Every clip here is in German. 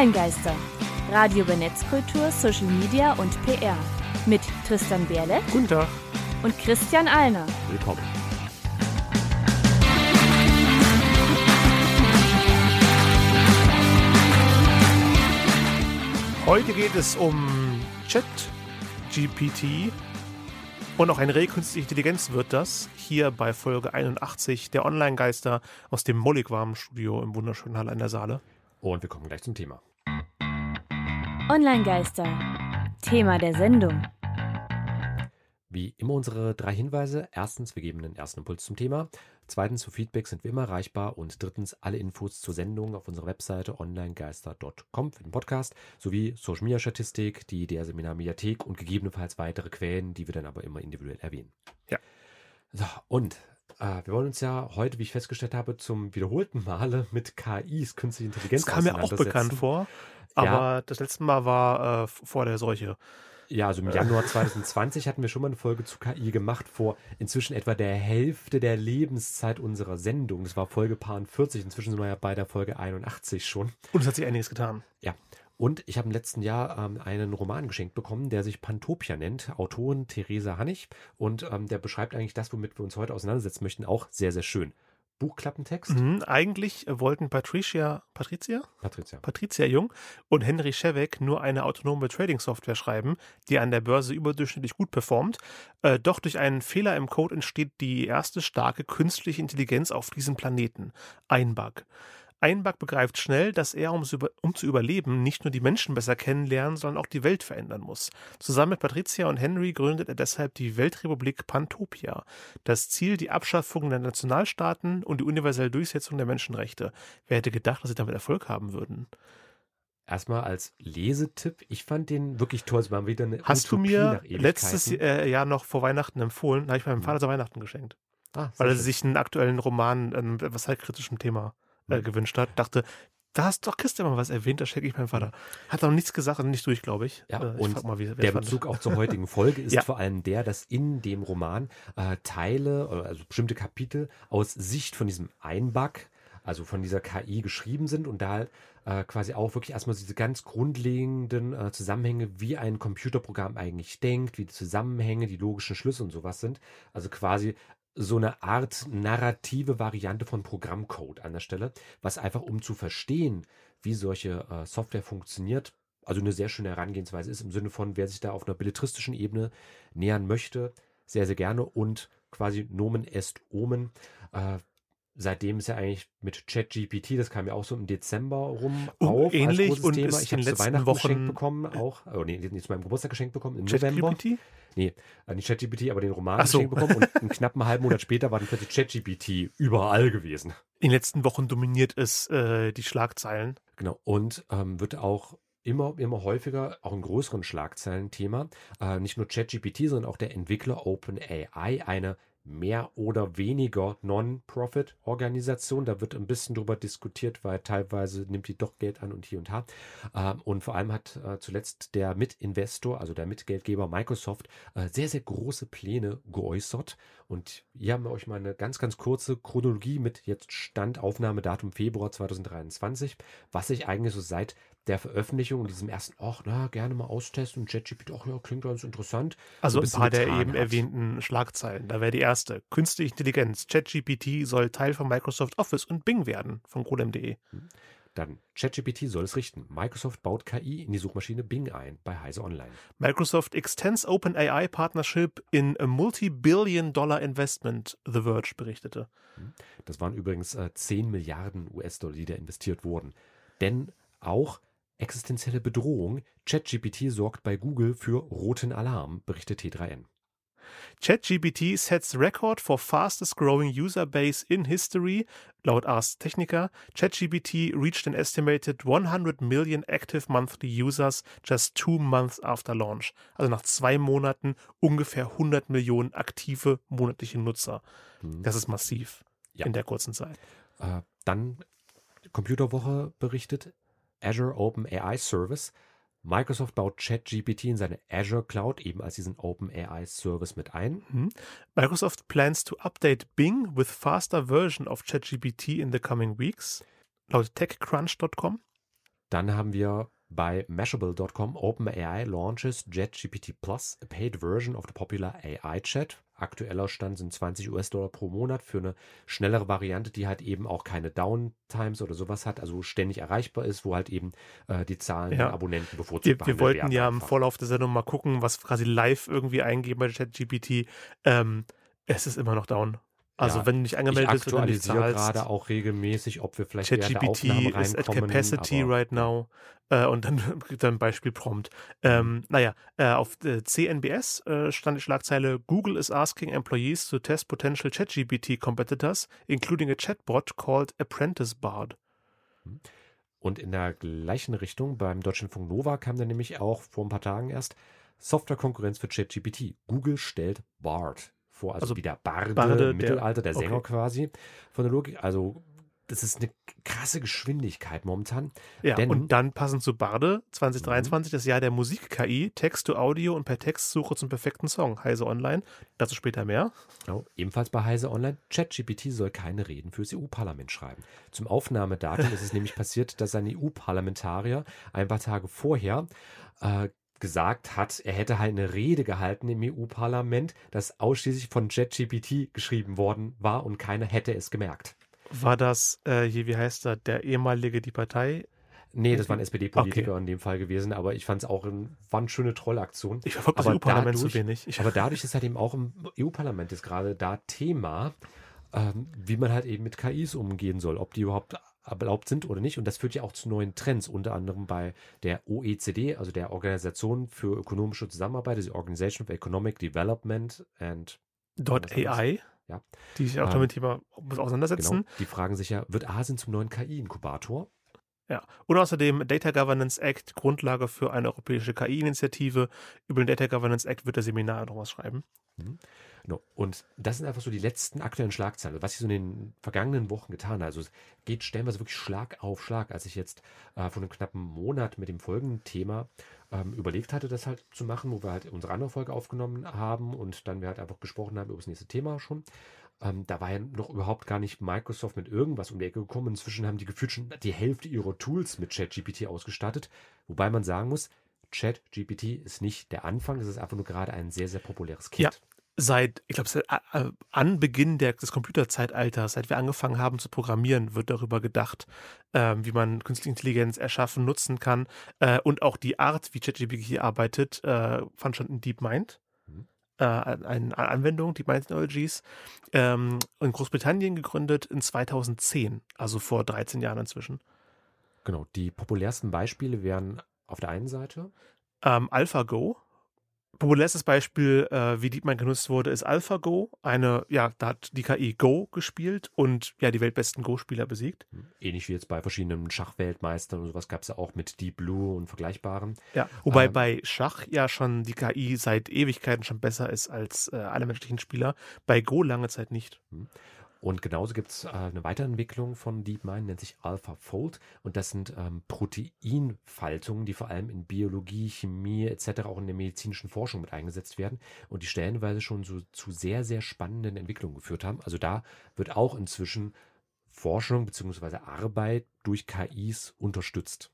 Online-Geister. Radio über Netzkultur, Social Media und PR. Mit Tristan Berle Guten Tag. und Christian Alner. Willkommen. Heute geht es um Chat-GPT und auch eine rege künstliche Intelligenz wird das. Hier bei Folge 81 der Online-Geister aus dem Molligwarmen-Studio im wunderschönen Halle an der Saale. Und wir kommen gleich zum Thema. Online-Geister. Thema der Sendung. Wie immer unsere drei Hinweise. Erstens, wir geben den ersten Impuls zum Thema. Zweitens, für Feedback sind wir immer erreichbar. Und drittens, alle Infos zur Sendung auf unserer Webseite onlinegeister.com für den Podcast sowie Social Media Statistik, die der Seminar Mediathek und gegebenenfalls weitere Quellen, die wir dann aber immer individuell erwähnen. Ja. So, und wir wollen uns ja heute, wie ich festgestellt habe, zum wiederholten Male mit KIs, künstliche Intelligenz Das kam mir auch bekannt vor, Ja. aber das letzte Mal war äh, vor der Seuche. Ja, also im Januar 2020 hatten wir schon mal eine Folge zu KI gemacht, vor inzwischen etwa der Hälfte der Lebenszeit unserer Sendung. Das war Folge Paar 40, inzwischen sind wir ja bei der Folge 81 schon. Und es hat sich einiges getan. Ja. Und ich habe im letzten Jahr ähm, einen Roman geschenkt bekommen, der sich Pantopia nennt, Autorin Theresa Hannig. Und ähm, der beschreibt eigentlich das, womit wir uns heute auseinandersetzen möchten, auch sehr, sehr schön. Buchklappentext, Mhm, eigentlich wollten Patricia, Patricia? Patricia. Patricia Jung und Henry Schewek nur eine autonome Trading-Software schreiben, die an der Börse überdurchschnittlich gut performt. Äh, doch durch einen Fehler im Code entsteht die erste starke künstliche Intelligenz auf diesem Planeten. Ein Bug. Ein Bug begreift schnell, dass er, um, zu über- zu überleben, nicht nur die Menschen besser kennenlernen, sondern auch die Welt verändern muss. Zusammen mit Patricia und Henry gründet er deshalb die Weltrepublik Pantopia. Das Ziel die Abschaffung der Nationalstaaten und die universelle Durchsetzung der Menschenrechte. Wer hätte gedacht, dass sie damit Erfolg haben würden? Erstmal als Lesetipp, ich fand den wirklich toll. Es war wieder eine Hast du Utopie mir nach letztes äh, Jahr noch vor Weihnachten empfohlen? Habe ich meinem Mhm. Vater zu Weihnachten geschenkt. Ah, Weil er sich einen aktuellen Roman äh, mit etwas zeitkritischem Thema äh, gewünscht hat. Dachte, da hast doch Christian mal was erwähnt, das schenke ich meinem Vater. Hat noch nichts gesagt und nicht durch, glaube ich. Ja, Äh, ich und mal, wie, Der fand. Bezug auch zur heutigen Folge ist Ja. vor allem der, dass in dem Roman äh, Teile, oder also bestimmte Kapitel aus Sicht von diesem Einbug, also von dieser KI geschrieben sind und da äh, quasi auch wirklich erstmal diese ganz grundlegenden äh, Zusammenhänge, wie ein Computerprogramm eigentlich denkt, wie die Zusammenhänge, die logischen Schlüsse und sowas sind. Also quasi so eine Art narrative Variante von Programmcode an der Stelle, was einfach um zu verstehen, wie solche äh, Software funktioniert, also eine sehr schöne Herangehensweise ist im Sinne von, wer sich da auf einer belletristischen Ebene nähern möchte, sehr, sehr gerne und quasi Nomen est Omen. Äh, seitdem ist ja eigentlich mit ChatGPT, das kam ja auch so im Dezember rum Und auf ähnlich als großes und Thema. Ich habe den zu Weihnachten Wochen- geschenkt bekommen, auch, oh nee, nicht zu meinem Geburtstag geschenkt bekommen, im November. ChatGPT? Nee, äh, nicht ChatGPT, aber den Roman so. bekommen und einen knappen halben Monat später war dann plötzlich ChatGPT überall gewesen. In den letzten Wochen dominiert es äh, die Schlagzeilen. Genau, und ähm, wird auch immer, immer häufiger, auch in größeren Schlagzeilen Thema. Äh, nicht nur ChatGPT, sondern auch der Entwickler OpenAI, eine mehr oder weniger Non-Profit-Organisation. Da wird ein bisschen drüber diskutiert, weil teilweise nimmt die doch Geld an und hier und da. Ähm, und vor allem hat äh, zuletzt der Mitinvestor, also der Mitgeldgeber Microsoft, äh, sehr, sehr große Pläne geäußert. Und hier haben wir euch mal eine ganz, ganz kurze Chronologie mit jetzt Stand, Aufnahmedatum Februar 2023, was sich eigentlich so seit der Veröffentlichung und diesem ersten, ach, na, gerne mal austesten und ChatGPT, ach ja, klingt ganz interessant. Also so ein bisschen paar der eben hat. erwähnten Schlagzeilen. Da wäre die erste. Künstliche Intelligenz. ChatGPT soll Teil von Microsoft Office und Bing werden, von golem.de. Dann ChatGPT soll es richten. Microsoft baut KI in die Suchmaschine Bing ein bei Heise Online. Microsoft extends OpenAI Partnership in a multi-billion dollar investment, The Verge berichtete. Das waren übrigens äh, 10 Milliarden US-Dollar, die da investiert wurden. Denn auch existenzielle Bedrohung. ChatGPT sorgt bei Google für roten Alarm, berichtet T3N. ChatGPT sets record for fastest growing user base in history. Laut Ars Technica, ChatGPT reached an estimated 100 million active monthly users just two months after launch. Also nach zwei Monaten ungefähr 100 Millionen aktive monatliche Nutzer. Hm. Das ist massiv Ja. in der kurzen Zeit. Äh, dann Computerwoche berichtet, Azure Open AI Service. Microsoft baut ChatGPT in seine Azure Cloud eben als diesen Open AI Service mit ein. Mhm. Microsoft plans to update Bing with faster version of ChatGPT in the coming weeks. Laut TechCrunch.com. Dann haben wir bei Mashable.com OpenAI launches JetGPT Plus, a paid version of the popular AI Chat. Aktueller Stand sind 20 US-Dollar pro Monat für eine schnellere Variante, die halt eben auch keine Downtimes oder sowas hat, also ständig erreichbar ist, wo halt eben äh, die Zahlen Ja. der Abonnenten bevorzugt Wir, wir wollten werden ja im einfach. Vorlauf der Sendung mal gucken, was quasi live irgendwie eingeben bei ChatGPT. Ähm, es ist immer noch down. Also Ja, wenn du nicht Ich angemeldet bist oder nicht aktualisiere zahlst, gerade auch regelmäßig, ob wir vielleicht ChatGPT ist at capacity right now. Äh, und dann gibt ein Beispiel Prompt. Ähm, naja, äh, auf äh, CNBS äh, stand die Schlagzeile Google is asking employees to test potential ChatGPT competitors, including a chatbot called Apprentice Bard. Und in der gleichen Richtung beim Deutschlandfunk Nova kam dann nämlich auch vor ein paar Tagen erst Softwarekonkurrenz für ChatGPT. Google stellt Bard vor, also, Also wieder Barde, Barde, der- im Mittelalter, der Sänger okay. quasi von der Logik. Also das ist eine krasse Geschwindigkeit momentan. Ja, Denn- und dann passend zu Barde 2023, das Jahr der Musik-KI, Text to Audio und per Textsuche zum perfekten Song. Heise Online. Dazu später mehr. Genau, ebenfalls bei Heise Online. ChatGPT soll keine Reden fürs EU-Parlament schreiben. Zum Aufnahmedatum ist es nämlich passiert, dass ein EU-Parlamentarier ein paar Tage vorher äh, gesagt hat, er hätte halt eine Rede gehalten im EU-Parlament, das ausschließlich von ChatGPT geschrieben worden war und keiner hätte es gemerkt. War das, äh, hier, wie heißt er, der ehemalige die Partei? Nee, das war ein SPD-Politiker in dem Fall gewesen, aber ich fand es auch ein, war eine schöne Trollaktion. Ich verfolge das Aber EU-Parlament zu wenig. Ich, Aber dadurch ist halt eben auch im EU-Parlament ist gerade da Thema, ähm, wie man halt eben mit KIs umgehen soll, ob die überhaupt erlaubt sind oder nicht. Und das führt ja auch zu neuen Trends, unter anderem bei der OECD, also der Organisation für ökonomische Zusammenarbeit, also Organization for Economic Development and Dot was. AI, Ja. die sich auch Ähm, damit Thema auseinandersetzen. Genau. Die fragen sich ja, wird Asien zum neuen KI-Inkubator? Ja. Und außerdem Data Governance Act, Grundlage für eine europäische KI-Initiative. Über den Data Governance Act wird der Seminar noch was schreiben. Genau. Und das sind einfach so die letzten aktuellen Schlagzeilen, was ich so in den vergangenen Wochen getan habe. Also es geht stellenweise wirklich Schlag auf Schlag. Als ich jetzt äh, vor einem knappen Monat mit dem folgenden Thema ähm, überlegt hatte, das halt zu machen, wo wir halt unsere andere Folge aufgenommen haben und dann wir halt einfach gesprochen haben über das nächste Thema schon. Ähm, da war ja noch überhaupt gar nicht Microsoft mit irgendwas um die Ecke gekommen. Inzwischen haben die gefühlt schon die Hälfte ihrer Tools mit ChatGPT ausgestattet. Wobei man sagen muss, ChatGPT ist nicht der Anfang, es ist einfach nur gerade ein sehr, sehr populäres Kit. Ja. Seit, ich glaube, seit Anbeginn der, des Computerzeitalters, seit wir angefangen haben zu programmieren, wird darüber gedacht, ähm, wie man künstliche Intelligenz erschaffen, nutzen kann. Äh, und auch die Art, wie ChatGPT arbeitet, äh, fand schon in DeepMind. Mhm. Äh, eine eine Anwendung, DeepMind Technologies, ähm, in Großbritannien gegründet in 2010, also vor 13 Jahren inzwischen. Genau, die populärsten Beispiele wären auf der einen Seite, Ähm, AlphaGo. Populärstes Beispiel, äh, wie DeepMind genutzt wurde, ist AlphaGo. Eine, ja, da hat die KI Go gespielt und ja, die weltbesten Go-Spieler besiegt. ähnlich wie jetzt bei verschiedenen Schachweltmeistern und sowas gab es ja auch mit Deep Blue und vergleichbaren. Ja, wobei Ähm. bei Schach ja schon die KI seit Ewigkeiten schon besser ist als äh, alle menschlichen Spieler. Bei Go lange Zeit nicht. Und genauso gibt es äh, eine Weiterentwicklung von DeepMind, nennt sich AlphaFold. Und das sind ähm, Proteinfaltungen, die vor allem in Biologie, Chemie etc. auch in der medizinischen Forschung mit eingesetzt werden und die stellenweise schon so zu sehr, sehr spannenden Entwicklungen geführt haben. Also da wird auch inzwischen Forschung bzw. Arbeit durch KIs unterstützt.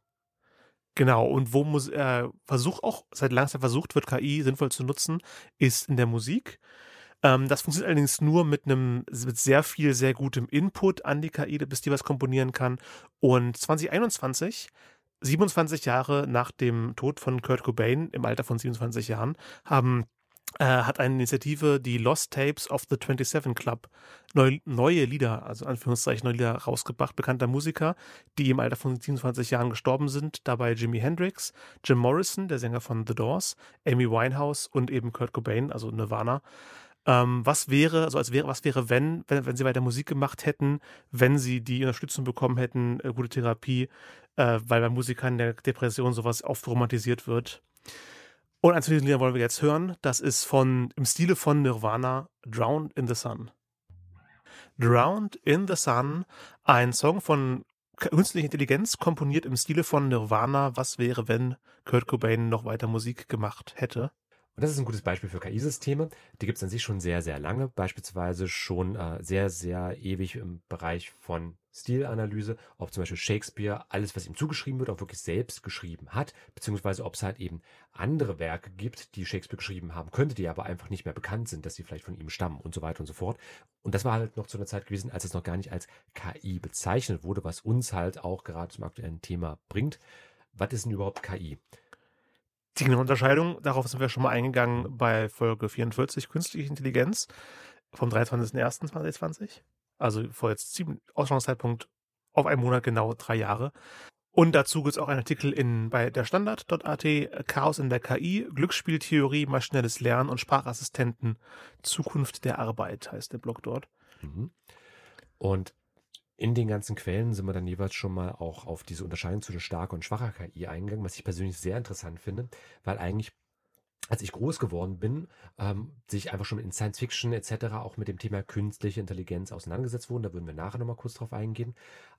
Genau, und wo muss, äh, Versuch auch seit langsam versucht wird, KI sinnvoll zu nutzen, ist in der Musik. Ähm, das funktioniert allerdings nur mit einem mit sehr viel, sehr gutem Input an die KI, bis die was komponieren kann. Und 2021, 27 Jahre nach dem Tod von Kurt Cobain, im Alter von 27 Jahren, haben äh, hat eine Initiative, die Lost Tapes of the 27 Club, neu, neue Lieder, also Anführungszeichen neue Lieder rausgebracht, bekannter Musiker, die im Alter von 27 Jahren gestorben sind. Dabei Jimi Hendrix, Jim Morrison, der Sänger von The Doors, Amy Winehouse und eben Kurt Cobain, also Nirvana. Ähm, was wäre, also als wäre, was wäre, wenn, wenn, wenn sie weiter Musik gemacht hätten, wenn sie die Unterstützung bekommen hätten, äh, gute Therapie, äh, weil bei Musikern der Depression sowas oft romantisiert wird. Und eins von diesen Liedern wollen wir jetzt hören. Das ist von, im Stile von Nirvana, Drowned in the Sun. Drowned in the Sun, ein Song von künstlicher Intelligenz, komponiert im Stile von Nirvana. Was wäre, wenn Kurt Cobain noch weiter Musik gemacht hätte? Und das ist ein gutes Beispiel für KI-Systeme. Die gibt es an sich schon sehr, sehr lange. Beispielsweise schon äh, sehr, sehr ewig im Bereich von Stilanalyse, ob zum Beispiel Shakespeare alles, was ihm zugeschrieben wird, auch wirklich selbst geschrieben hat, beziehungsweise ob es halt eben andere Werke gibt, die Shakespeare geschrieben haben könnte, die aber einfach nicht mehr bekannt sind, dass sie vielleicht von ihm stammen und so weiter und so fort. Und das war halt noch zu einer Zeit gewesen, als es noch gar nicht als KI bezeichnet wurde, was uns halt auch gerade zum aktuellen Thema bringt. Was ist denn überhaupt KI? Die genaue Unterscheidung, darauf sind wir schon mal eingegangen bei Folge 44, Künstliche Intelligenz vom 23.01.2020. Also vor jetzt sieben Ausgangszeitpunkt auf einen Monat genau drei Jahre. Und dazu gibt es auch einen Artikel in, bei der Standard.at, Chaos in der KI, Glücksspieltheorie, maschinelles Lernen und Sprachassistenten, Zukunft der Arbeit heißt der Blog dort. Mhm. Und in den ganzen Quellen sind wir dann jeweils schon mal auch auf diese Unterscheidung zwischen starker und schwacher KI eingegangen, was ich persönlich sehr interessant finde, weil eigentlich als ich groß geworden bin, ähm, sich einfach schon in Science Fiction etc. auch mit dem Thema künstliche Intelligenz auseinandergesetzt wurden. Da würden wir nachher nochmal kurz drauf eingehen.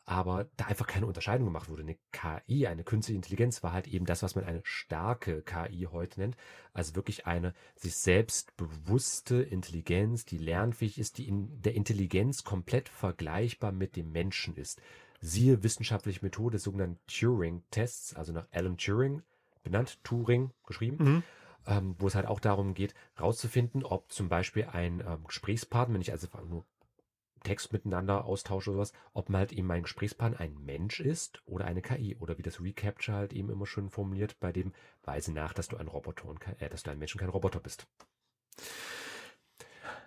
Aber da einfach keine Unterscheidung gemacht wurde. Eine KI, eine künstliche Intelligenz war halt eben das, was man eine starke KI heute nennt. Also wirklich eine sich selbst bewusste Intelligenz, die lernfähig ist, die in der Intelligenz komplett vergleichbar mit dem Menschen ist. Siehe wissenschaftliche Methode des sogenannten Turing-Tests, also nach Alan Turing benannt, Turing geschrieben. Mhm ähm, wo es halt auch darum geht, rauszufinden, ob zum Beispiel ein ähm, Gesprächspartner, wenn ich also nur Text miteinander austausche oder was, ob man halt eben mein Gesprächspartner ein Mensch ist oder eine KI oder wie das Recapture halt eben immer schön formuliert, bei dem weise nach, dass du ein Roboter und kein, äh, dass du ein Mensch und kein Roboter bist.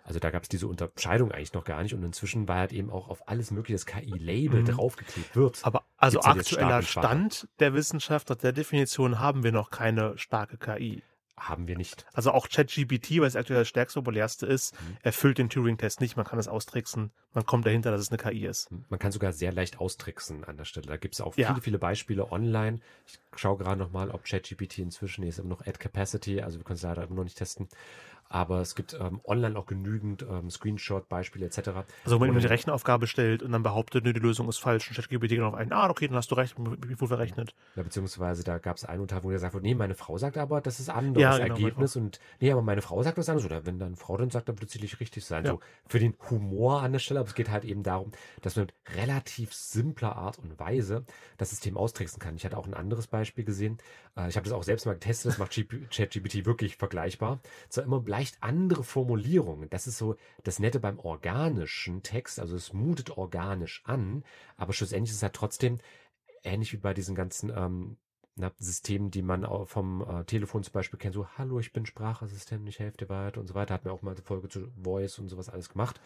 Also da gab es diese Unterscheidung eigentlich noch gar nicht und inzwischen war halt eben auch auf alles mögliche das KI-Label mhm. draufgeklebt wird. Aber also aktueller Stand der Wissenschaft nach der Definition haben wir noch keine starke KI haben wir nicht. Also auch ChatGPT, was aktuell das stärkste, populärste ist, mhm. erfüllt den Turing-Test nicht. Man kann es austricksen. Man kommt dahinter, dass es eine KI ist. Man kann sogar sehr leicht austricksen an der Stelle. Da gibt es auch ja. viele, viele Beispiele online. Ich schaue gerade nochmal, ob ChatGPT inzwischen ist immer noch at Capacity. Also wir können es leider immer noch nicht testen aber es gibt ähm, online auch genügend ähm, Screenshot-Beispiele etc. Also wenn man eine Rechenaufgabe stellt und dann behauptet, die Lösung ist falsch und ChatGPT geht auf einen, ah, okay, dann hast du recht, wie wohl verrechnet. Ja, beziehungsweise da gab es einen Tag, wo gesagt wurde, nee, meine Frau sagt aber, das ist anderes ja, genau, Ergebnis und nee, aber meine Frau sagt was anderes oder wenn dann Frau dann sagt, dann wird es sicherlich richtig sein. Ja. So für den Humor an der Stelle, aber es geht halt eben darum, dass man mit relativ simpler Art und Weise das System austricksen kann. Ich hatte auch ein anderes Beispiel gesehen. Äh, ich habe das auch selbst mal getestet, das macht ChatGPT wirklich vergleichbar. Zwar immer bleibt leicht andere Formulierungen. Das ist so das Nette beim organischen Text. Also es mutet organisch an, aber schlussendlich ist es halt trotzdem ähnlich wie bei diesen ganzen ähm, Systemen, die man vom äh, Telefon zum Beispiel kennt. So, hallo, ich bin Sprachassistent, ich helfe dir weiter und so weiter. Hat mir auch mal eine Folge zu Voice und sowas alles gemacht.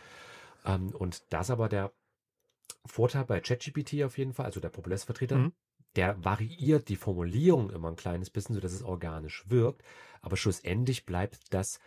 Ähm, und das aber der Vorteil bei ChatGPT auf jeden Fall, also der Populärvertreter, mhm der variiert die Formulierung immer ein kleines bisschen, sodass es organisch wirkt. Aber schlussendlich bleibt das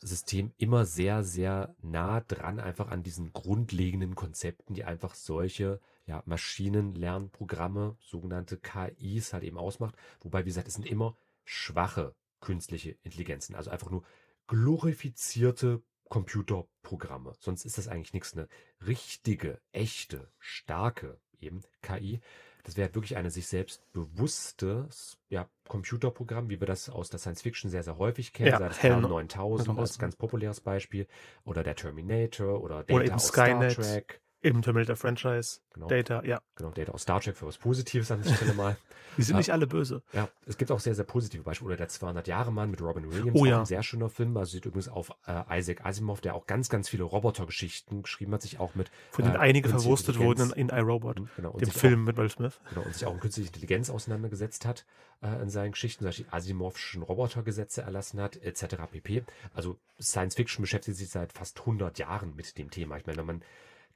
System immer sehr, sehr nah dran, einfach an diesen grundlegenden Konzepten, die einfach solche ja, Maschinenlernprogramme, sogenannte KIs halt eben ausmacht. Wobei, wie gesagt, es sind immer schwache künstliche Intelligenzen, also einfach nur glorifizierte Computerprogramme. Sonst ist das eigentlich nichts. Eine richtige, echte, starke eben KI das wäre wirklich eine sich selbst bewusstes ja, Computerprogramm, wie wir das aus der Science Fiction sehr, sehr häufig kennen. Ja, sei das HAL 9000 als ganz populäres Beispiel. Oder der Terminator oder Data oder aus Skynet. Star Trek. Im Terminator-Franchise. Genau. Data, ja. Genau, Data aus Star Trek für was Positives an der Stelle mal. Die sind nicht alle böse. Ja, es gibt auch sehr, sehr positive Beispiele. Oder der 200-Jahre-Mann mit Robin Williams. Oh, ja. Ein sehr schöner Film. Also sieht übrigens auf äh, Isaac Asimov, der auch ganz, ganz viele Robotergeschichten geschrieben hat, sich auch mit. Von denen äh, einige verwurstet wurden in, in iRobot. Mhm, genau, dem Film auch, mit Will Smith. Genau, und sich auch in künstliche Intelligenz auseinandergesetzt hat äh, in seinen Geschichten, zum Beispiel Asimovschen Robotergesetze erlassen hat, etc. pp. Also Science Fiction beschäftigt sich seit fast 100 Jahren mit dem Thema. Ich meine, wenn man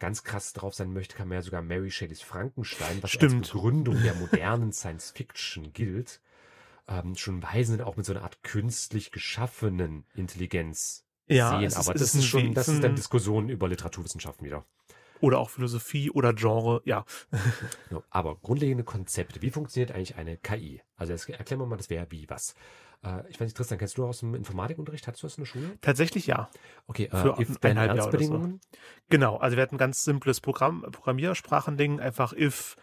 ganz krass drauf sein möchte, kann man ja sogar Mary Shelleys Frankenstein, was Stimmt. als Begründung der modernen Science Fiction gilt, ähm, schon weisen auch mit so einer Art künstlich geschaffenen Intelligenz ja, sehen. Aber ist, das ist schon, das ist dann Diskussion über Literaturwissenschaften wieder. Oder auch Philosophie oder Genre, ja. aber grundlegende Konzepte. Wie funktioniert eigentlich eine KI? Also erklären wir mal das Wer, wie, was. Äh, ich weiß nicht, Tristan, kennst du aus dem Informatikunterricht? Hattest du das in der Schule? Tatsächlich ja. Okay, äh, für if then So. Genau, also wir hatten ein ganz simples Programm, Programmiersprachending, einfach if,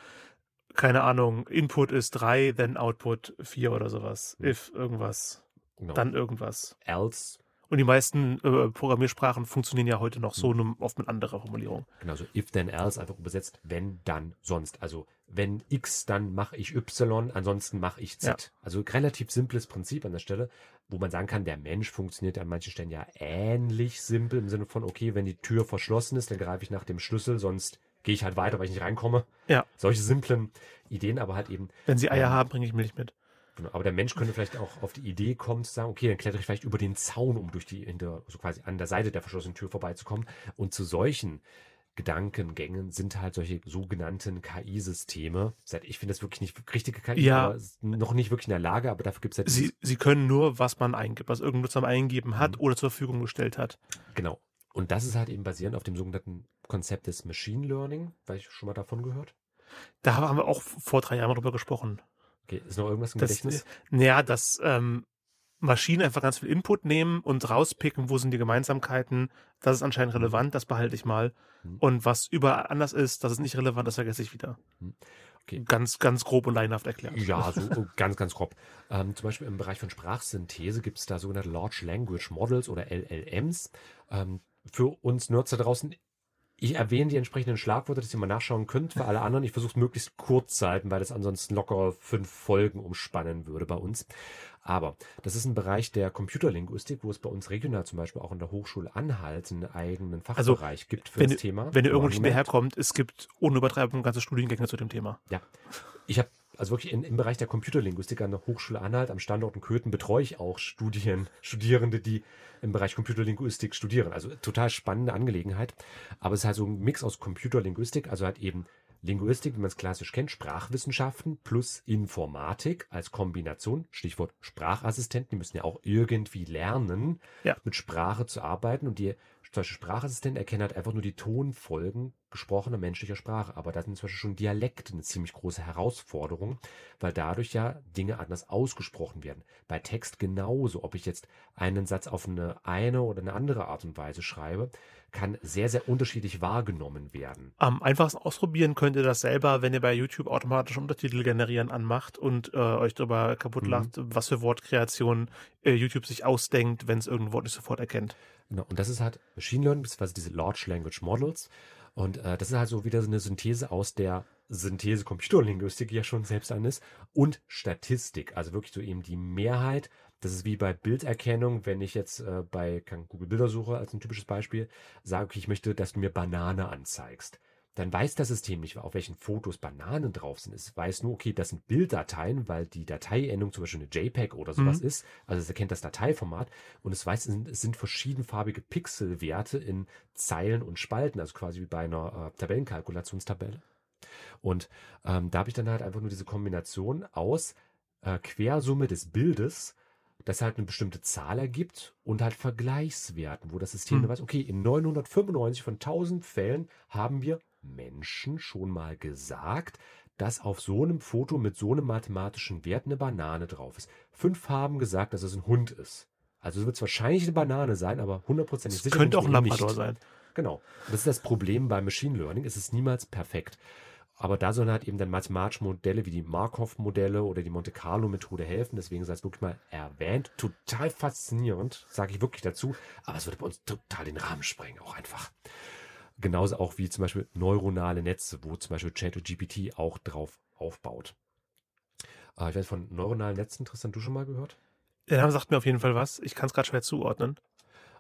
keine Ahnung, Input ist 3, then Output 4 oder sowas. Hm. If irgendwas. Genau. dann irgendwas. else, Und die meisten äh, Programmiersprachen funktionieren ja heute noch so, nur oft mit anderer Formulierung. genau so if then else einfach übersetzt, wenn dann sonst. Also wenn X, dann mache ich Y, ansonsten mache ich Z. Ja. Also relativ simples Prinzip an der Stelle, wo man sagen kann, der Mensch funktioniert an manchen Stellen ja ähnlich simpel im Sinne von, okay, wenn die Tür verschlossen ist, dann greife ich nach dem Schlüssel, sonst gehe ich halt weiter, weil ich nicht reinkomme. Ja. Solche simplen Ideen, aber halt eben Wenn sie Eier Ähm, haben, bringe ich Milch mit. Genau, aber der Mensch könnte vielleicht auch auf die Idee kommen zu sagen, okay, dann klettere ich vielleicht über den Zaun, um durch die, hinter, so quasi an der Seite der verschlossenen Tür vorbeizukommen. Und zu solchen Gedankengängen sind halt solche sogenannten KI-Systeme. Ich finde das wirklich nicht richtige KI, Ja. noch nicht wirklich in der Lage, aber dafür gibt es halt Sie, sie können nur, was man eingibt, was irgendein Nutzer mal eingegeben hat Mhm. oder zur Verfügung gestellt hat. genau. Und das ist halt eben basierend auf dem sogenannten Konzept des Machine Learning, weil ich schon mal davon gehört. Da haben wir auch vor drei Jahren drüber gesprochen. Okay, ist noch irgendwas im Das, Gedächtnis? naja, dass ähm, Maschinen einfach ganz viel Input nehmen und rauspicken, wo sind die Gemeinsamkeiten. Das ist anscheinend relevant, das behalte ich mal. Mhm. Und was überall anders ist, das ist nicht relevant, das vergesse ich wieder. Mhm. Okay. Ganz, ganz grob und leinhaft erklärt. Ja, so oh, ganz, ganz grob. Ähm, zum Beispiel im Bereich von Sprachsynthese gibt es da sogenannte Large Language Models oder LLMs. Ähm, für uns Nerds da draußen, ich erwähne die entsprechenden Schlagwörter, dass ihr mal nachschauen könnt. Für alle anderen, ich versuche es möglichst kurz zu halten, weil das ansonsten locker fünf Folgen umspannen würde bei uns. Aber das ist ein Bereich der Computerlinguistik, wo es bei uns regional zum Beispiel auch in der Hochschule Anhalt einen eigenen Also, Fachbereich gibt für das Thema. wenn ihr irgendwo nicht gemerkt? herkommt, es gibt ohne Übertreibung ganze Studiengänge zu dem Thema. Ich habe also wirklich in, im Bereich der Computerlinguistik an der Hochschule Anhalt am Standort in Köthen betreue ich auch Studien, Studierende, die im Bereich Computerlinguistik studieren. Also total spannende Angelegenheit. Aber es ist halt so ein Mix aus Computerlinguistik, also halt eben Linguistik, wie man es klassisch kennt, Sprachwissenschaften plus Informatik als Kombination. Stichwort Sprachassistenten, die müssen ja auch irgendwie lernen, Ja. mit Sprache zu arbeiten. Und die solche Sprachassistenten erkennen halt einfach nur die Tonfolgen gesprochener menschlicher Sprache. Aber da sind zum Beispiel schon Dialekte eine ziemlich große Herausforderung, weil dadurch ja Dinge anders ausgesprochen werden. Bei Text genauso. Ob ich jetzt einen Satz auf eine eine oder eine andere Art und Weise schreibe, kann sehr, sehr unterschiedlich wahrgenommen werden. Am einfachsten ausprobieren könnt ihr das selber, wenn ihr bei YouTube automatisch Untertitel generieren anmacht und äh, euch darüber kaputt Mhm. lacht, was für Wortkreationen äh, YouTube sich ausdenkt, wenn es irgendein Wort nicht sofort erkennt. Genau. Und das ist halt Machine Learning, beziehungsweise diese Large Language Models. Und äh, das ist halt so wieder so eine Synthese aus der Synthese Computerlinguistik, die ja schon selbst an ist, und Statistik. Also wirklich so eben die Mehrheit. Das ist wie bei Bilderkennung, wenn ich jetzt äh, bei Google Bildersuche als ein typisches Beispiel sage, okay, ich möchte, dass du mir Banane anzeigst. Dann weiß das System nicht, auf welchen Fotos Bananen drauf sind. Es weiß nur, okay, das sind Bilddateien, weil die Dateiendung zum Beispiel eine JPEG oder sowas Mhm. ist. Also es erkennt das Dateiformat und es weiß, es sind, verschiedenfarbige Pixelwerte in Zeilen und Spalten, also quasi wie bei einer äh, Tabellenkalkulationstabelle. Und ähm, da habe ich dann halt einfach nur diese Kombination aus äh, Quersumme des Bildes, das halt eine bestimmte Zahl ergibt und halt Vergleichswerten, wo das System Hm. weiß, okay, in 995 von 1000 Fällen haben wir Menschen schon mal gesagt, dass auf so einem Foto mit so einem mathematischen Wert eine Banane drauf ist. Fünf haben gesagt, dass es ein Hund ist. Also wird es wahrscheinlich eine Banane sein, aber hundertprozentig Es sicher könnte auch ein Labrador nicht. sein. Genau. Und das ist das Problem beim Machine Learning. Es ist niemals perfekt. Aber da sollen halt eben dann mathematische Modelle wie die Markov-Modelle oder die Monte Carlo-Methode helfen. Deswegen sei es wirklich mal erwähnt. Total faszinierend, sage ich wirklich dazu. Aber es würde bei uns total den Rahmen sprengen, auch einfach. Genauso auch wie zum Beispiel neuronale Netze, wo zum Beispiel ChatGPT auch drauf aufbaut. Äh, ich weiß von neuronalen Netzen, Tristan, du schon mal gehört? Der Name sagt mir auf jeden Fall was. Ich kann es gerade schwer zuordnen.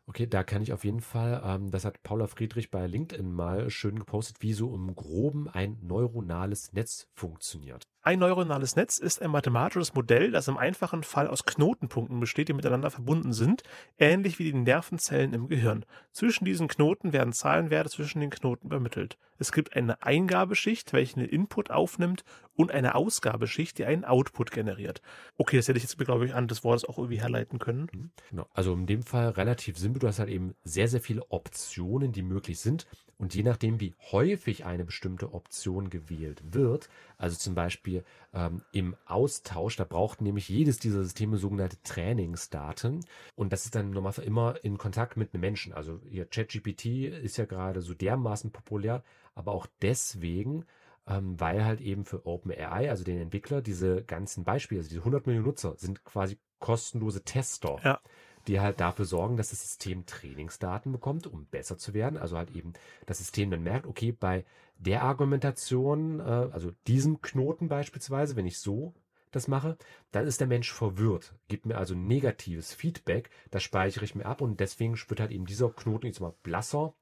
Okay, da kann ich auf jeden Fall, ähm, das hat Paula Friedrich bei LinkedIn mal schön gepostet, wie so im Groben ein neuronales Netz funktioniert. Ein neuronales Netz ist ein mathematisches Modell, das im einfachen Fall aus Knotenpunkten besteht, die miteinander verbunden sind, ähnlich wie die Nervenzellen im Gehirn. Zwischen diesen Knoten werden Zahlenwerte zwischen den Knoten übermittelt. Es gibt eine Eingabeschicht, welche einen Input aufnimmt, und eine Ausgabeschicht, die einen Output generiert. Okay, das hätte ich jetzt, glaube ich, an des Wortes auch irgendwie herleiten können. Mhm. Genau. Also in dem Fall relativ simpel. Du hast halt eben sehr, sehr viele Optionen, die möglich sind. Und je nachdem, wie häufig eine bestimmte Option gewählt wird, also zum Beispiel ähm, im Austausch, da braucht nämlich jedes dieser Systeme sogenannte Trainingsdaten. Und das ist dann normal immer in Kontakt mit einem Menschen. Also ihr ChatGPT ist ja gerade so dermaßen populär, aber auch deswegen, ähm, weil halt eben für OpenAI, also den Entwickler, diese ganzen Beispiele, also diese 100 Millionen Nutzer, sind quasi kostenlose Tester. Ja. Die halt dafür sorgen, dass das System Trainingsdaten bekommt, um besser zu werden. Also halt eben das System dann merkt, okay, bei der Argumentation, äh, also diesem Knoten beispielsweise, wenn ich so das mache, dann ist der Mensch verwirrt, gibt mir also negatives Feedback, das speichere ich mir ab und deswegen wird halt eben dieser Knoten jetzt mal blasser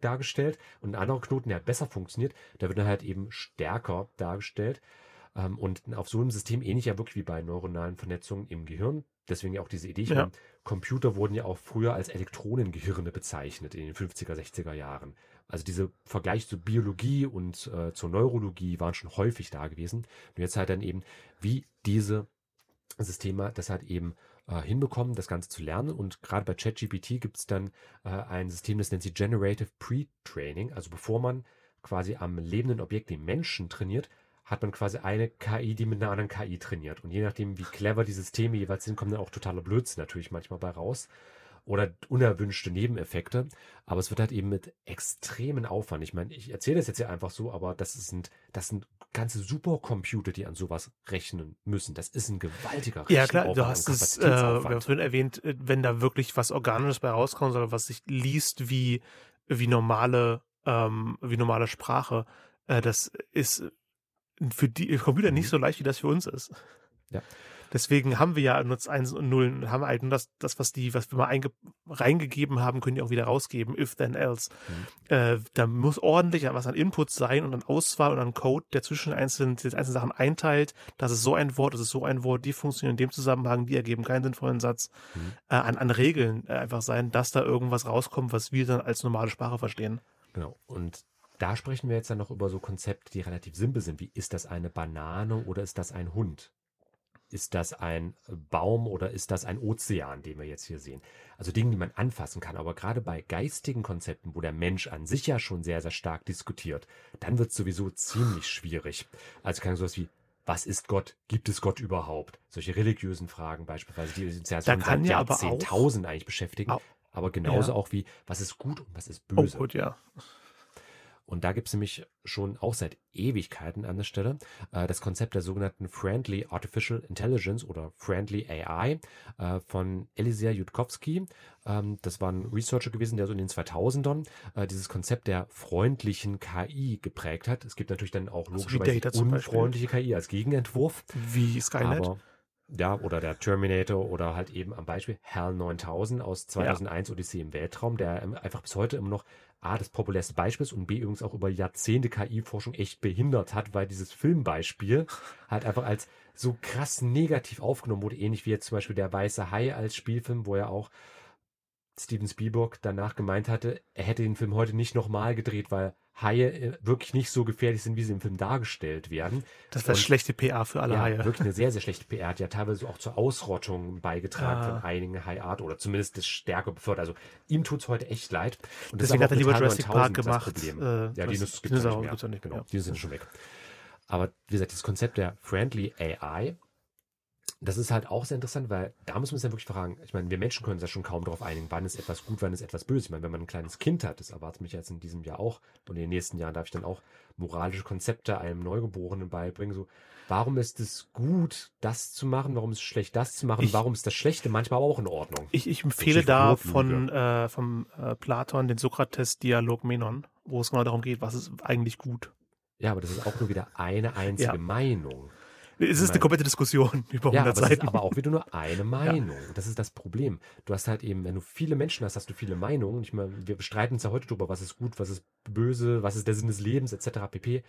dargestellt und ein anderer Knoten, der besser funktioniert, der wird dann halt eben stärker dargestellt. Ähm, und auf so einem System ähnlich ja wirklich wie bei neuronalen Vernetzungen im Gehirn. Deswegen ja auch diese Idee. Ich Ja. meine, Computer wurden ja auch früher als Elektronengehirne bezeichnet in den 50er, 60er Jahren. Also diese Vergleich zur Biologie und äh, zur Neurologie waren schon häufig da gewesen. Und jetzt halt dann eben, wie diese Systeme das halt eben äh, hinbekommen, das Ganze zu lernen. Und gerade bei ChatGPT gibt es dann äh, ein System, das nennt sich Generative Pre-Training. Also bevor man quasi am lebenden Objekt den Menschen trainiert, hat man quasi eine KI, die mit einer anderen KI trainiert. Und je nachdem, wie clever die Systeme jeweils sind, kommt dann auch totaler Blödsinn natürlich manchmal bei raus. Oder unerwünschte Nebeneffekte. Aber es wird halt eben mit extremen Aufwand. Ich meine, ich erzähle das jetzt ja einfach so, aber das sind, das sind ganze Supercomputer, die an sowas rechnen müssen. Das ist ein gewaltiger Ja, klar, du Rechenaufwand hast es, äh, wir haben vorhin erwähnt, äh, wenn da wirklich was Organisches bei rauskommt oder was sich liest wie, wie normale, ähm, wie normale Sprache, äh, das ist für die Computer nicht Mhm. so leicht, wie das für uns ist. Ja. Deswegen haben wir ja nur Eins und Nullen, und haben halt nur das, das, was die, was wir mal einge reingegeben haben, können die auch wieder rausgeben, if then else. Mhm. Äh, da muss ordentlich was an Input sein und an Auswahl und an Code, der zwischen einzelnen, die einzelnen Sachen einteilt. Das ist so ein Wort, das ist so ein Wort, die funktionieren in dem Zusammenhang, die ergeben keinen sinnvollen Satz. Mhm. Äh, an, an Regeln äh, einfach sein, dass da irgendwas rauskommt, was wir dann als normale Sprache verstehen. Genau. Und da sprechen wir jetzt dann noch über so Konzepte, die relativ simpel sind. Wie ist das eine Banane oder ist das ein Hund? Ist das ein Baum oder ist das ein Ozean, den wir jetzt hier sehen? Also Dinge, die man anfassen kann. Aber gerade bei geistigen Konzepten, wo der Mensch an sich ja schon sehr, sehr stark diskutiert, dann wird es sowieso ziemlich schwierig. Also kann sowas wie, was ist Gott? Gibt es Gott überhaupt? Solche religiösen Fragen beispielsweise, die uns ja schon seit ja Jahrzehntausend eigentlich beschäftigen. Aber genauso Ja. auch wie, was ist gut und was ist Oh böse? gut, ja. Und da gibt es nämlich schon auch seit Ewigkeiten an der Stelle äh, das Konzept der sogenannten Friendly Artificial Intelligence oder Friendly AI äh, von Elisir Jutkowski. Ähm, das war ein Researcher gewesen, der so in den 2000ern äh, dieses Konzept der freundlichen KI geprägt hat. Es gibt natürlich dann auch Also logischerweise Beispiel. unfreundliche KI als Gegenentwurf. Wie Skynet. Aber, ja, oder der Terminator oder halt eben am Beispiel HAL 9000 aus 2001 Odyssee im Weltraum, der ähm, einfach bis heute immer noch A, das populärste Beispiel ist und B, übrigens auch über Jahrzehnte KI-Forschung echt behindert hat, weil dieses Filmbeispiel halt einfach als so krass negativ aufgenommen wurde, ähnlich wie jetzt zum Beispiel der Weiße Hai als Spielfilm, wo er auch Steven Spielberg danach gemeint hatte, er hätte den Film heute nicht nochmal gedreht, weil Haie äh, wirklich nicht so gefährlich sind, wie sie im Film dargestellt werden. Das wäre Und- schlechte PA für alle ja, Haie. wirklich eine sehr, sehr schlechte PR. Hat ja teilweise auch zur Ausrottung beigetragen Ah. von einigen High-Art oder zumindest das stärker befördert. Also ihm tut es heute echt leid. Und Deswegen hat er lieber Jurassic Park 9000 das gemacht. Äh, ja, was- die gibt's nicht Dinosaurier mehr. gibt's nicht Genau, ja. die sind schon weg. Aber wie gesagt, das Konzept der Friendly AI, das ist halt auch sehr interessant, weil da muss man sich dann wirklich fragen, ich meine, wir Menschen können uns ja schon kaum darauf einigen, wann ist etwas gut, wann ist etwas böse. Ich meine, wenn man ein kleines Kind hat, das erwartet mich jetzt in diesem Jahr auch und in den nächsten Jahren darf ich dann auch moralische Konzepte einem Neugeborenen beibringen, so, warum ist es gut, das zu machen, warum ist es schlecht, das zu machen, Ich- warum ist das Schlechte manchmal aber auch in Ordnung. Ich, ich empfehle da von äh, vom äh, Platon den Sokrates-Dialog Menon, wo es genau darum geht, was ist eigentlich gut. Ja, aber das ist auch nur wieder eine einzige Ja. Meinung. Es ist eine komplette Diskussion über Ja, 100 aber es ist Seiten. aber auch wieder nur eine Meinung. Das ist das Problem. Du hast halt eben, wenn du viele Menschen hast, hast du viele Meinungen. Ich meine, wir bestreiten uns ja heute darüber, was ist gut, was ist böse, was ist der Sinn des Lebens, etc. pp.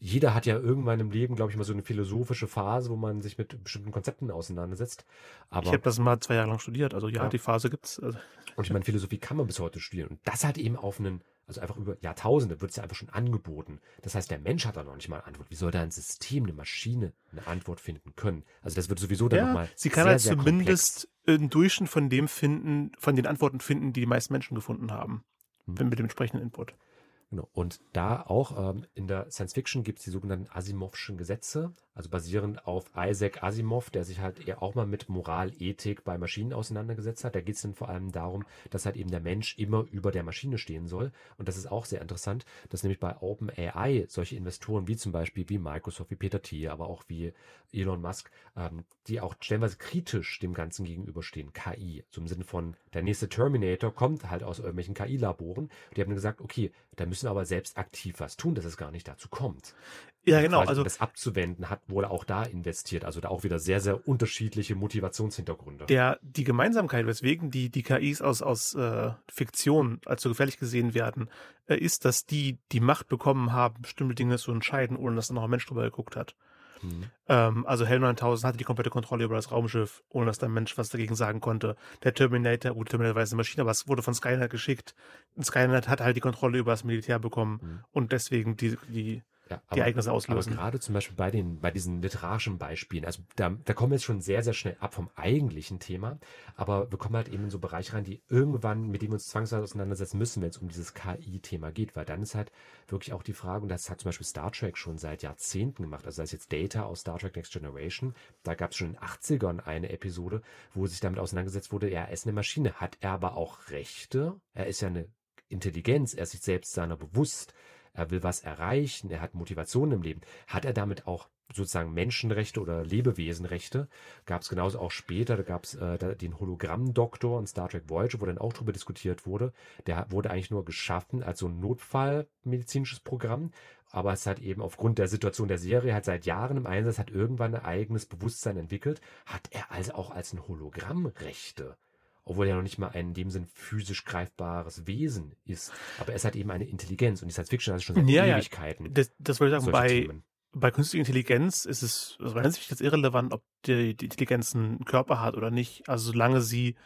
Jeder hat ja irgendwann im Leben, glaube ich, mal so eine philosophische Phase, wo man sich mit bestimmten Konzepten auseinandersetzt. ich Aber, habe das mal zwei Jahre lang studiert, also ja, Ja. die Phase gibt's. Also, und ich meine, Philosophie kann man bis heute studieren. Und das hat eben auf einen, also einfach über Jahrtausende wird es ja einfach schon angeboten. Das heißt, der Mensch hat da noch nicht mal eine Antwort. Wie soll da ein System, eine Maschine eine Antwort finden können? Also das wird sowieso dann ja, nochmal sie kann sehr, halt sehr zumindest einen Durchschnitt von dem finden, von den Antworten finden, die die meisten Menschen gefunden haben, Hm. wenn mit dem entsprechenden Input. Genau. Und da auch ähm, in der Science Fiction gibt es die sogenannten Asimovschen Gesetze, also basierend auf Isaac Asimov, der sich halt eher auch mal mit Moral, Ethik bei Maschinen auseinandergesetzt hat. Da geht es dann vor allem darum, dass halt eben der Mensch immer über der Maschine stehen soll. Und das ist auch sehr interessant, dass nämlich bei OpenAI solche Investoren wie zum Beispiel wie Microsoft, wie Peter Thiel, aber auch wie Elon Musk, ähm, die auch stellenweise kritisch dem Ganzen gegenüberstehen, KI. So im Sinne von, der nächste Terminator kommt halt aus irgendwelchen KI-Laboren. Die haben gesagt, okay, da müssen wir aber selbst aktiv was tun, dass es gar nicht dazu kommt. Ja, genau. Also um das abzuwenden, hat wohl auch da investiert. Also da auch wieder sehr, sehr unterschiedliche Motivationshintergründe. der, die Gemeinsamkeit, weswegen die, die KIs aus, aus äh, Fiktion als so gefährlich gesehen werden, äh, ist, dass die die Macht bekommen haben, bestimmte Dinge zu entscheiden, ohne dass da noch ein Mensch drüber geguckt hat. Mhm. Ähm, also Hell 9000 hatte die komplette Kontrolle über das Raumschiff, ohne dass der Mensch was dagegen sagen konnte. Der Terminator, gut, Terminator war jetzt eine Maschine, aber es wurde von Skynet geschickt. Und Skynet hat halt die Kontrolle über das Militär bekommen Mhm. und deswegen die, die, Ja, die Ereignisse Aber auslösen. gerade zum Beispiel bei den, bei diesen literarischen Beispielen, also da, da kommen wir jetzt schon sehr, sehr schnell ab vom eigentlichen Thema, aber wir kommen halt eben in so Bereiche rein, die irgendwann, mit denen wir uns zwangsweise auseinandersetzen müssen, wenn es um dieses KI-Thema geht, weil dann ist halt wirklich auch die Frage, und das hat zum Beispiel Star Trek schon seit Jahrzehnten gemacht, also sei es jetzt Data aus Star Trek Next Generation, da gab es schon in den 80ern eine Episode, wo sich damit auseinandergesetzt wurde, ja, er ist eine Maschine, hat er aber auch Rechte, er ist ja eine Intelligenz, er ist sich selbst seiner bewusst, er will was erreichen, er hat Motivation im Leben. Hat er damit auch sozusagen Menschenrechte oder Lebewesenrechte? Gab es genauso auch später, da gab es äh, den Hologramm-Doktor in Star Trek Voyager, wo dann auch darüber diskutiert wurde. Der wurde eigentlich nur geschaffen als so ein Notfallmedizinisches Programm, aber es hat eben aufgrund der Situation der Serie halt seit Jahren im Einsatz, hat irgendwann ein eigenes Bewusstsein entwickelt. Hat er also auch als ein Hologramm Rechte? Obwohl er noch nicht mal ein in dem Sinn physisch greifbares Wesen ist. Aber er ist halt eben eine Intelligenz und die Science Fiction hat schon seit Ja, ja. Ewigkeiten. Das, das wollte ich sagen, bei, Themen. bei künstlicher Intelligenz ist es aus meiner Sicht jetzt irrelevant, ob die, die Intelligenz einen Körper hat oder nicht. Also solange sie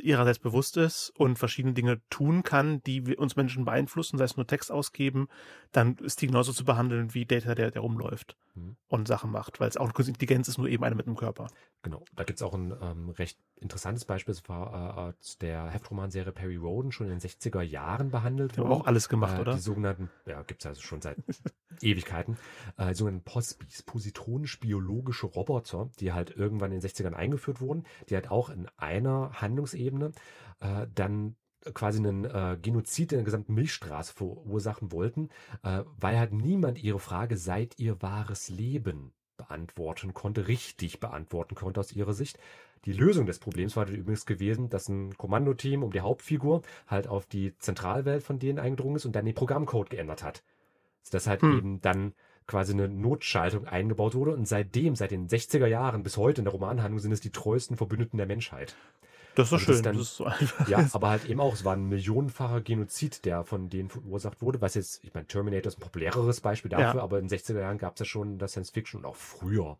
ihrer selbst bewusst ist und verschiedene Dinge tun kann, die uns Menschen beeinflussen, sei es nur Text ausgeben, dann ist die genauso zu behandeln wie Data, der, der rumläuft Mhm. und Sachen macht, weil es auch eine künstliche Intelligenz ist, nur eben eine mit einem Körper. Genau, da gibt es auch ein ähm, recht interessantes Beispiel. Es war äh, aus der Heftromanserie Perry Roden schon in den 60er Jahren behandelt Die haben auch alles gemacht, äh, oder? Die sogenannten, ja, gibt es also schon seit Ewigkeiten, äh, die sogenannten POSBIs, positronisch-biologische Roboter, die halt irgendwann in den 60ern eingeführt wurden, die halt auch in einer Handlungsebene äh, dann quasi einen äh, Genozid in der gesamten Milchstraße verursachen wollten, äh, weil halt niemand ihre Frage, seid ihr wahres Leben beantworten konnte, richtig beantworten konnte aus ihrer Sicht. Die Lösung des Problems war dann übrigens gewesen, dass ein Kommandoteam um die Hauptfigur halt auf die Zentralwelt von denen eingedrungen ist und dann den Programmcode geändert hat. Dass halt Hm. eben dann quasi eine Notschaltung eingebaut wurde und seitdem, seit den 60er Jahren bis heute in der Romanhandlung sind es die treuesten Verbündeten der Menschheit. Das ist doch also das schön. dann- das ist so einfach. Ja, aber halt eben auch, es war ein millionenfacher Genozid, der von denen verursacht wurde, was jetzt, ich meine, Terminator ist ein populäreres Beispiel dafür, Ja. aber in den 60er Jahren gab es ja schon das Science Fiction und auch früher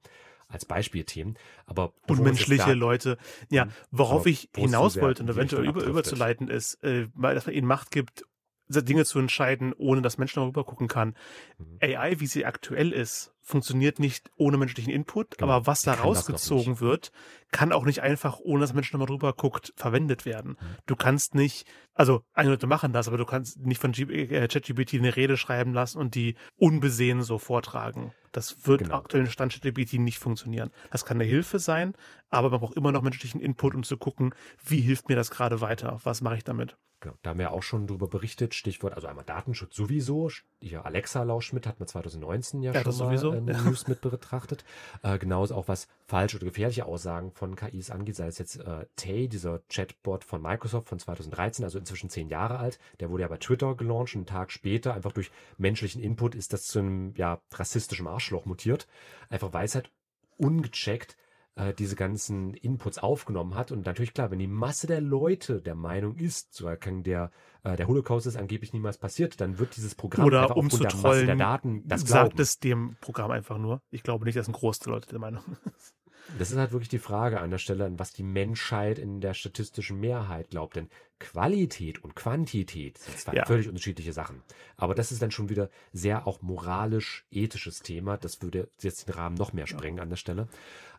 als Beispielthemen. Aber unmenschliche da- Leute. Ja, Mhm. worauf ich es hinaus wollte und eventuell über, überzuleiten ist, äh, weil dass man ihnen Macht gibt, Dinge zu entscheiden, ohne dass Menschen darüber gucken kann. Mhm. AI, wie sie aktuell ist, funktioniert nicht ohne menschlichen Input, Genau, aber was da rausgezogen wird, kann auch nicht einfach, ohne dass Menschen nochmal drüber guckt, verwendet werden. Mhm. Du kannst nicht, also einige Leute machen das, aber du kannst nicht von äh, ChatGPT eine Rede schreiben lassen und die unbesehen so vortragen. Das wird Genau. aktuell in Stand ChatGPT nicht funktionieren. Das kann eine Hilfe sein, aber man braucht immer noch menschlichen Input, um zu gucken, wie hilft mir das gerade weiter? Was mache ich damit? Genau, da haben wir auch schon drüber berichtet, Stichwort, also einmal Datenschutz sowieso. Hier Alexa Lauschmidt hat man 2019 ja, Ja, schon mal sowieso, den News mit betrachtet. Äh, genauso auch was falsche oder gefährliche Aussagen von KIs angeht, sei es jetzt äh, Tay, dieser Chatbot von Microsoft von 2013, also inzwischen zehn Jahre alt. Der wurde ja bei Twitter gelauncht und einen Tag später, einfach durch menschlichen Input, ist das zu einem ja, rassistischen Arschloch mutiert. Einfach weil es halt ungecheckt äh, diese ganzen Inputs aufgenommen hat. Und natürlich klar, wenn die Masse der Leute der Meinung ist, so kann der, äh, der Holocaust ist angeblich niemals passiert, dann wird dieses Programm Oder einfach um aufgrund zu der Masse der trollen, Daten das sagt es dem Programm einfach nur. Ich glaube nicht, dass ein Großteil der Leute der Meinung ist. Das ist halt wirklich die Frage an der Stelle, an was die Menschheit in der statistischen Mehrheit glaubt. Denn Qualität und Quantität sind zwei Ja. völlig unterschiedliche Sachen. Aber das ist dann schon wieder sehr auch moralisch-ethisches Thema. Das würde jetzt den Rahmen noch mehr sprengen an der Stelle.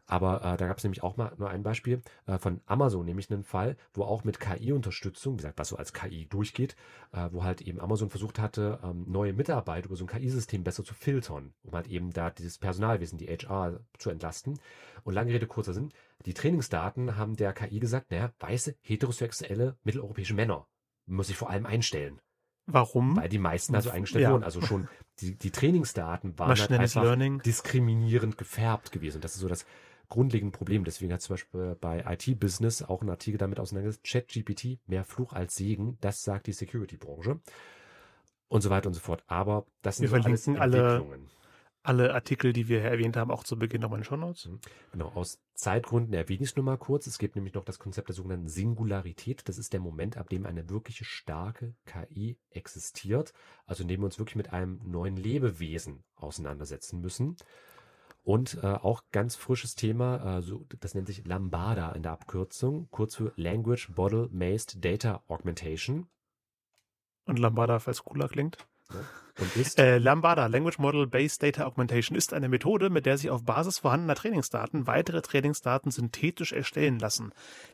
Aber äh, da gab es nämlich auch mal nur ein Beispiel äh, von Amazon, nämlich einen Fall, wo auch mit KI-Unterstützung, wie gesagt, was so als KI durchgeht, äh, wo halt eben Amazon versucht hatte, ähm, neue Mitarbeiter über so ein KI-System besser zu filtern, um halt eben da dieses Personalwesen, die HR zu entlasten. Und lange Rede, kurzer Sinn, die Trainingsdaten haben der KI gesagt, naja, weiße, heterosexuelle, mitteleuropäische Männer muss ich vor allem einstellen, Warum? weil die meisten also eingestellt Ja. wurden. Also schon die, die Trainingsdaten waren halt einfach Learning. diskriminierend gefärbt gewesen. Das ist so das grundlegende Problem. Deswegen hat zum Beispiel bei IT-Business auch ein Artikel damit auseinandergesetzt, ChatGPT, mehr Fluch als Segen, das sagt die Security-Branche. Und so weiter und so fort. Aber das sind Wir so alles verlinken alle- Entwicklungen. Alle Artikel, die wir hier erwähnt haben, auch zu Beginn nochmal in den Shownotes. Genau, aus Zeitgründen erwähne ich es nur mal kurz. Es gibt nämlich noch das Konzept der sogenannten Singularität. Das ist der Moment, ab dem eine wirkliche starke KI existiert. Also in dem wir uns wirklich mit einem neuen Lebewesen auseinandersetzen müssen. Und äh, auch ganz frisches Thema, äh, so, das nennt sich Lambada in der Abkürzung, kurz für Language Model Based Data Augmentation. Und Lambada, falls cooler klingt. Und ist Äh, Lambada, Language Model Based Data Augmentation, ist eine Methode, mit der sich auf Basis vorhandener Trainingsdaten weitere Trainingsdaten synthetisch erstellen lassen.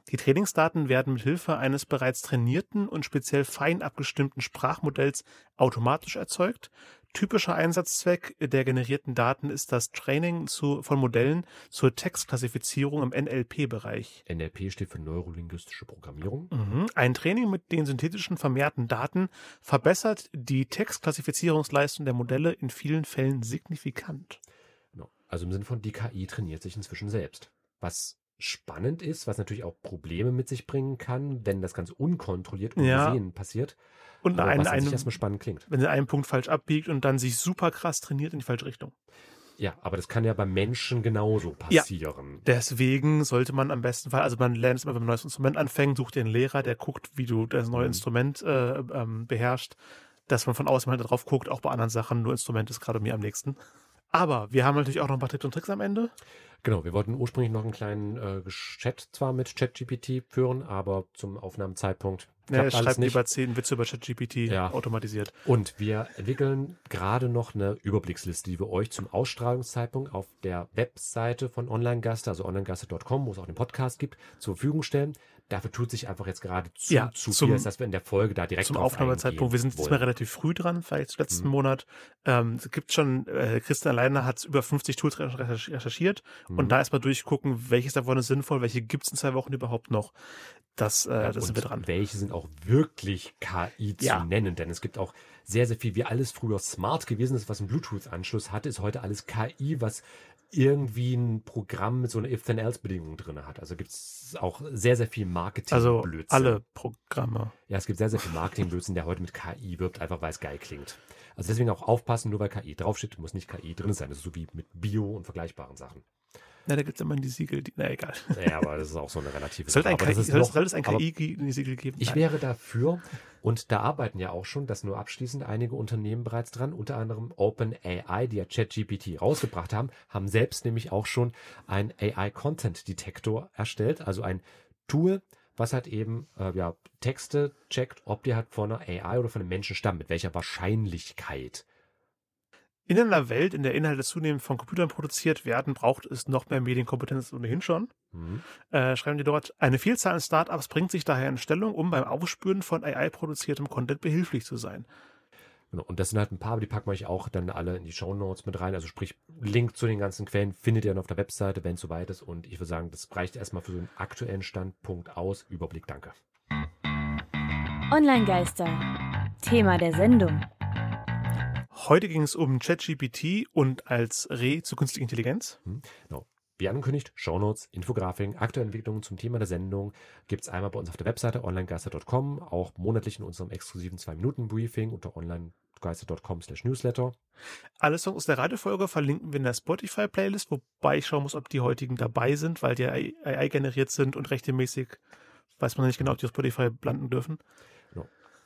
Die Trainingsdaten werden mit Hilfe eines bereits trainierten und speziell fein abgestimmten Sprachmodells automatisch erzeugt. Typischer Einsatzzweck der generierten Daten ist das Training zu, von Modellen zur Textklassifizierung im NLP-Bereich. NLP steht für Neurolinguistische Programmierung. Mhm. Ein Training mit den synthetischen vermehrten Daten verbessert die Textklassifizierungsleistung der Modelle in vielen Fällen signifikant. Genau. Also im Sinne von, die KI trainiert sich inzwischen selbst. Was spannend ist, was natürlich auch Probleme mit sich bringen kann, wenn das Ganze unkontrolliert und Ja. passiert. Und Aber einen, was an sich erstmal spannend klingt. wenn er einen Punkt falsch abbiegt und dann sich super krass trainiert in die falsche Richtung. Ja, aber das kann ja beim Menschen genauso Ja. passieren. Deswegen sollte man am besten Fall, also man lernt es immer, wenn man ein neues Instrument anfängt, sucht dir einen Lehrer, der guckt, wie du das neue Mhm. Instrument äh, ähm, beherrschst, dass man von außen mal drauf guckt, auch bei anderen Sachen, nur Instrument ist gerade mir am nächsten. Aber wir haben natürlich auch noch ein paar Tipps und Tricks am Ende. Genau, wir wollten ursprünglich noch einen kleinen äh, Chat zwar mit ChatGPT führen, aber zum Aufnahmezeitpunkt Ja, alles schreibt nicht. lieber zehn Witze über ChatGPT Ja. automatisiert. Und wir entwickeln gerade noch eine Überblicksliste, die wir euch zum Ausstrahlungszeitpunkt auf der Webseite von Onlinegaster, also onlinegaster.com, wo es auch den Podcast gibt, zur Verfügung stellen. Dafür tut sich einfach jetzt gerade zu, Ja, zu zum- viel, dass wir in der Folge da direkt zum Aufnahmezeitpunkt. Wir sind diesmal wollen. relativ früh dran, vielleicht letzten Mhm. Monat. Ähm, es gibt schon, äh, Christian alleine hat über 50 Tools recherch- recherchiert Mhm. und da erstmal durchgucken, welches davon ist sinnvoll, welche gibt es in zwei Wochen überhaupt noch. Das, äh, Ja, das sind wir dran. Welche sind auch wirklich KI zu Ja. nennen? Denn es gibt auch sehr, sehr viel, wie alles früher smart gewesen ist, was einen Bluetooth-Anschluss hatte, ist heute alles KI, was irgendwie ein Programm mit so einer If-Then-Else-Bedingung drin hat. Also gibt es auch sehr, sehr viel marketing Also alle Programme. Ja, es gibt sehr, sehr viel Marketing-Blödsinn, der heute mit KI wirbt, einfach weil es geil klingt. Also deswegen auch aufpassen, nur weil KI draufsteht, muss nicht KI drin sein. Das ist so wie mit Bio und vergleichbaren Sachen. Na, da gibt es immer die Siegel, die, na egal. Ja, aber das ist auch so eine relative Sollte, ein Aber das KI, ist soll, noch- soll es ein KI-Siegel geben? Ich Nein. wäre dafür, und da arbeiten ja auch schon, das nur abschließend, einige Unternehmen bereits dran, unter anderem OpenAI, die ja ChatGPT rausgebracht haben, haben selbst nämlich auch schon einen AI-Content-Detektor erstellt, also ein Tool, was halt eben äh, ja, Texte checkt, ob die halt von einer AI oder von einem Menschen stammen, mit welcher Wahrscheinlichkeit. In einer Welt, in der Inhalte zunehmend von Computern produziert werden, braucht es noch mehr Medienkompetenz ohnehin schon. Mhm. Äh, schreiben die dort, eine Vielzahl an Startups bringt sich daher in Stellung, um beim Aufspüren von AI-produziertem Content behilflich zu sein. Genau. Und das sind halt ein paar, aber die packen wir euch auch dann alle in die Show Notes mit rein. Also sprich, Link zu den ganzen Quellen findet ihr dann auf der Webseite, wenn es soweit ist. Und ich würde sagen, das reicht erstmal für so einen aktuellen Standpunkt aus. Überblick, danke. Online-Geister. Thema der Sendung. Heute ging es um ChatGPT und als Re zu künstlicher Intelligenz. Genau. Wie angekündigt, Shownotes, Infografiken, aktuelle Entwicklungen zum Thema der Sendung gibt es einmal bei uns auf der Webseite onlinegeister.com, auch monatlich in unserem exklusiven 2-Minuten-Briefing unter onlinegeister.com slash newsletter. Alle Songs aus der Radiofolge verlinken wir in der Spotify-Playlist, wobei ich schauen muss, ob die heutigen dabei sind, weil die AI generiert sind und rechtmäßig weiß man nicht genau, ob die auf Spotify landen dürfen.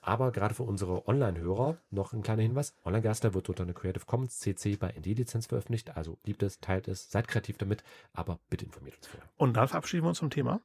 Aber gerade für unsere Online-Hörer noch ein kleiner Hinweis. Online-Geister wird unter einer Creative Commons CC bei ND-Lizenz veröffentlicht. Also liebt es, teilt es, seid kreativ damit, aber bitte informiert uns vorher. Und dann verabschieden wir uns vom Thema.